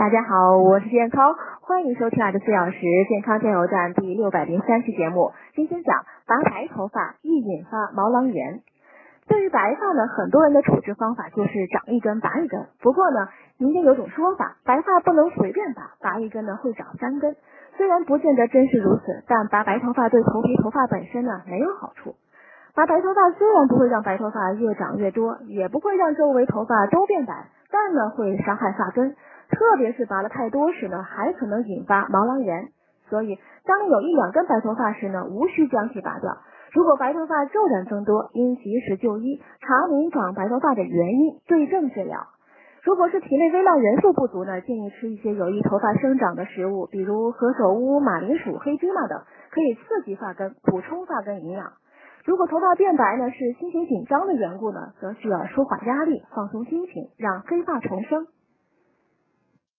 大家好，我是健康，欢迎收听二十四小时健康加油站第六百零三期节目。今天讲拔白头发易引发毛囊炎。对于白发呢，很多人的处置方法就是长一根拔一根。不过呢，民间有种说法，白发不能随便拔，拔一根呢会长三根。虽然不见得真是如此，但拔白头发对头皮头发本身呢没有好处。拔白头发虽然不会让白头发越长越多，也不会让周围头发都变白，但呢会伤害发根。特别是拔了太多时呢，还可能引发毛囊炎。所以，当有一两根白头发时呢，无需将其拔掉。如果白头发骤然增多，应及时就医，查明长白头发的原因，对症治疗。如果是体内微量元素不足呢，建议吃一些有益头发生长的食物，比如何首乌、马铃薯、黑芝麻等，可以刺激发根，补充发根营养。如果头发变白呢，是心情紧张的缘故呢，则需要舒缓压力，放松心情，让黑发重生。